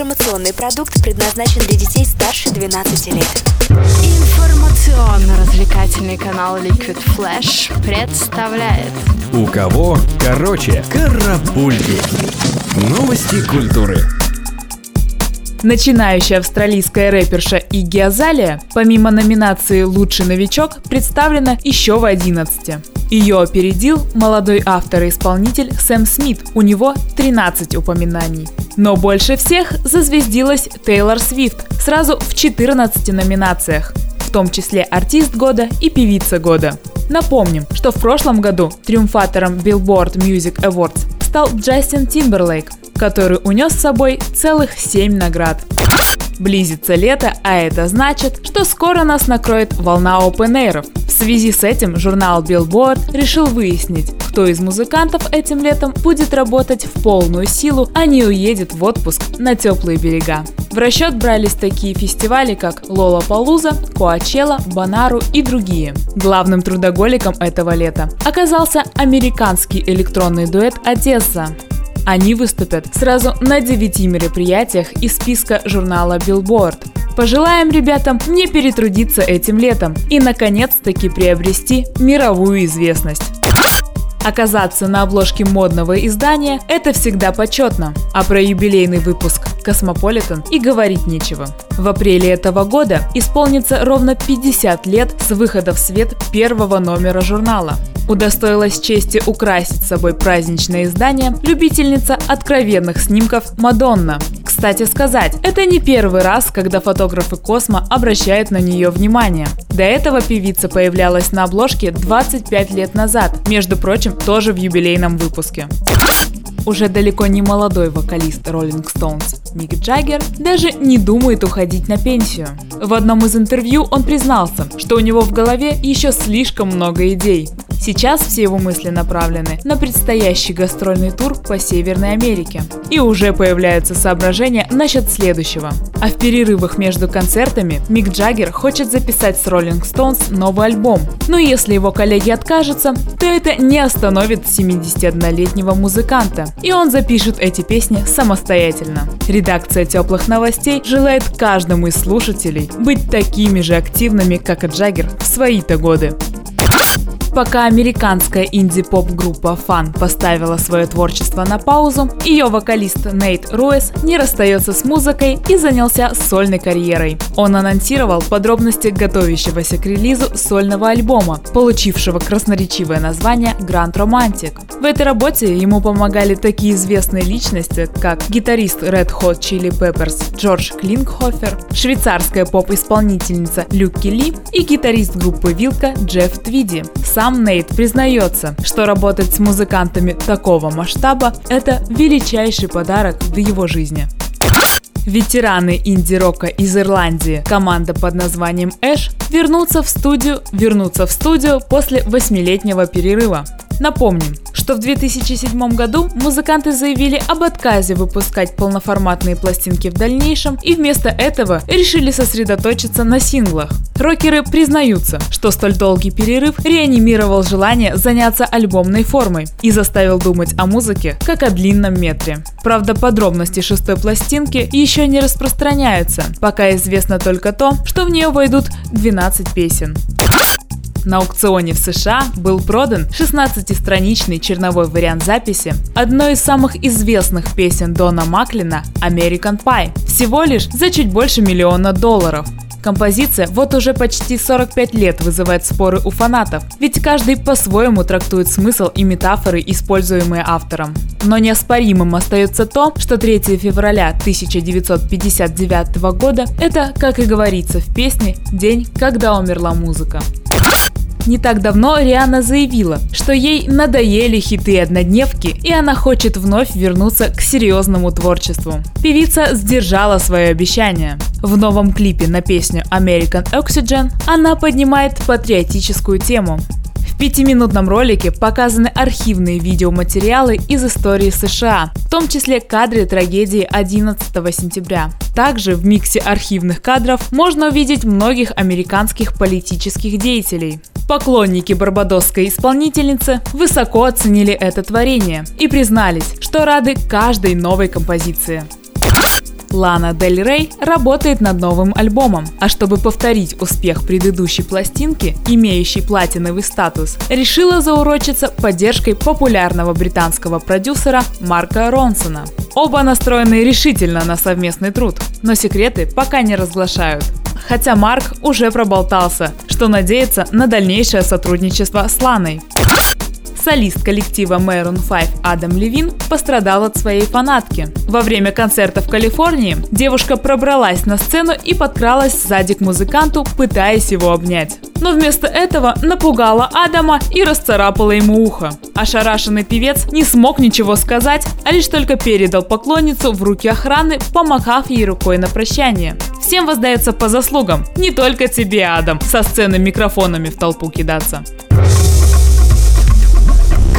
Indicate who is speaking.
Speaker 1: Информационный продукт предназначен для детей старше 12 лет.
Speaker 2: Информационно-развлекательный канал Liquid Flash представляет
Speaker 3: У кого короче карапульки. Новости культуры.
Speaker 4: Начинающая австралийская рэперша Игги Азалия, помимо номинации «Лучший новичок», представлена еще в 11. Ее опередил молодой автор и исполнитель Сэм Смит, у него 13 упоминаний. Но больше всех зазвездилась Тейлор Свифт, сразу в 14 номинациях, в том числе артист года и певица года. Напомним, что в прошлом году триумфатором Billboard Music Awards стал Джастин Тимберлейк, который унес с собой целых 7 наград. Близится лето, а это значит, что скоро нас накроет волна опенэйров. В связи с этим журнал Billboard решил выяснить, кто из музыкантов этим летом будет работать в полную силу, а не уедет в отпуск на теплые берега. В расчет брались такие фестивали, как Lollapalooza, Coachella, Bonnaroo и другие. Главным трудоголиком этого лета оказался американский электронный дуэт «ODESZA». Они выступят сразу на девяти мероприятиях из списка журнала Billboard. Пожелаем ребятам не перетрудиться этим летом и наконец-таки приобрести мировую известность. Оказаться на обложке модного издания – это всегда почетно, а про юбилейный выпуск «Cosmopolitan» и говорить нечего. В апреле этого года исполнится ровно 50 лет с выхода в свет первого номера журнала. Удостоилась чести украсить собой праздничное издание любительница откровенных снимков Мадонна. Кстати сказать, это не первый раз, когда фотографы Космо обращают на нее внимание. До этого певица появлялась на обложке 25 лет назад, между прочим, тоже в юбилейном выпуске. Уже далеко не молодой вокалист Rolling Stones Мик Джаггер даже не думает уходить на пенсию. В одном из интервью он признался, что у него в голове еще слишком много идей. Сейчас все его мысли направлены на предстоящий гастрольный тур по Северной Америке. И уже появляются соображения насчет следующего. А в перерывах между концертами Мик Джаггер хочет записать с Rolling Stones новый альбом. Но если его коллеги откажутся, то это не остановит 71-летнего музыканта. И он запишет эти песни самостоятельно. Редакция теплых новостей желает каждому из слушателей быть такими же активными, как и Джаггер в свои-то годы. Пока американская инди-поп-группа Fun поставила свое творчество на паузу, ее вокалист Нейт Руэс не расстается с музыкой и занялся сольной карьерой. Он анонсировал подробности готовящегося к релизу сольного альбома, получившего красноречивое название Grand Romantic. В этой работе ему помогали такие известные личности, как гитарист Red Hot Chili Peppers Джордж Клинкхофер, швейцарская поп-исполнительница Люки Ли и гитарист группы Вилка Джефф Твиди. Сам Нейт признается, что работать с музыкантами такого масштаба – это величайший подарок в его жизни. Ветераны инди-рока из Ирландии, команда под названием Эш, вернутся в студию, вернутся в студию после восьмилетнего перерыва. Напомним, что в 2007 году музыканты заявили об отказе выпускать полноформатные пластинки в дальнейшем и вместо этого решили сосредоточиться на синглах. Рокеры признаются, что столь долгий перерыв реанимировал желание заняться альбомной формой и заставил думать о музыке как о длинном метре. Правда, подробности шестой пластинки еще не распространяются, пока известно только то, что в нее войдут 12 песен. На аукционе в США был продан 16-страничный черновой вариант записи одной из самых известных песен Дона Маклина «American Pie» всего лишь за чуть больше миллиона долларов. Композиция вот уже почти 45 лет вызывает споры у фанатов, ведь каждый по-своему трактует смысл и метафоры, используемые автором. Но неоспоримым остается то, что 3 февраля 1959 года – это, как и говорится в песне, день, когда умерла музыка. Не так давно Риана заявила, что ей надоели хиты однодневки, и она хочет вновь вернуться к серьезному творчеству. Певица сдержала свое обещание. В новом клипе на песню American Oxygen она поднимает патриотическую тему. В пятиминутном ролике показаны архивные видеоматериалы из истории США, в том числе кадры трагедии 11 сентября. Также в миксе архивных кадров можно увидеть многих американских политических деятелей. Поклонники барбадосской исполнительницы высоко оценили это творение и признались, что рады каждой новой композиции. Лана Дель Рей работает над новым альбомом. А чтобы повторить успех предыдущей пластинки, имеющей платиновый статус, решила заурочиться поддержкой популярного британского продюсера Марка Ронсона. Оба настроены решительно на совместный труд, но секреты пока не разглашают. Хотя Марк уже проболтался, что надеется на дальнейшее сотрудничество с Ланой. Солист коллектива Maroon 5 Адам Левин пострадал от своей фанатки. Во время концерта в Калифорнии девушка пробралась на сцену и подкралась сзади к музыканту, пытаясь его обнять. Но вместо этого напугала Адама и расцарапала ему ухо. Ошарашенный певец не смог ничего сказать, а лишь только передал поклонницу в руки охраны, помахав ей рукой на прощание. Всем воздается по заслугам, не только тебе, Адам, со сцены микрофонами в толпу кидаться.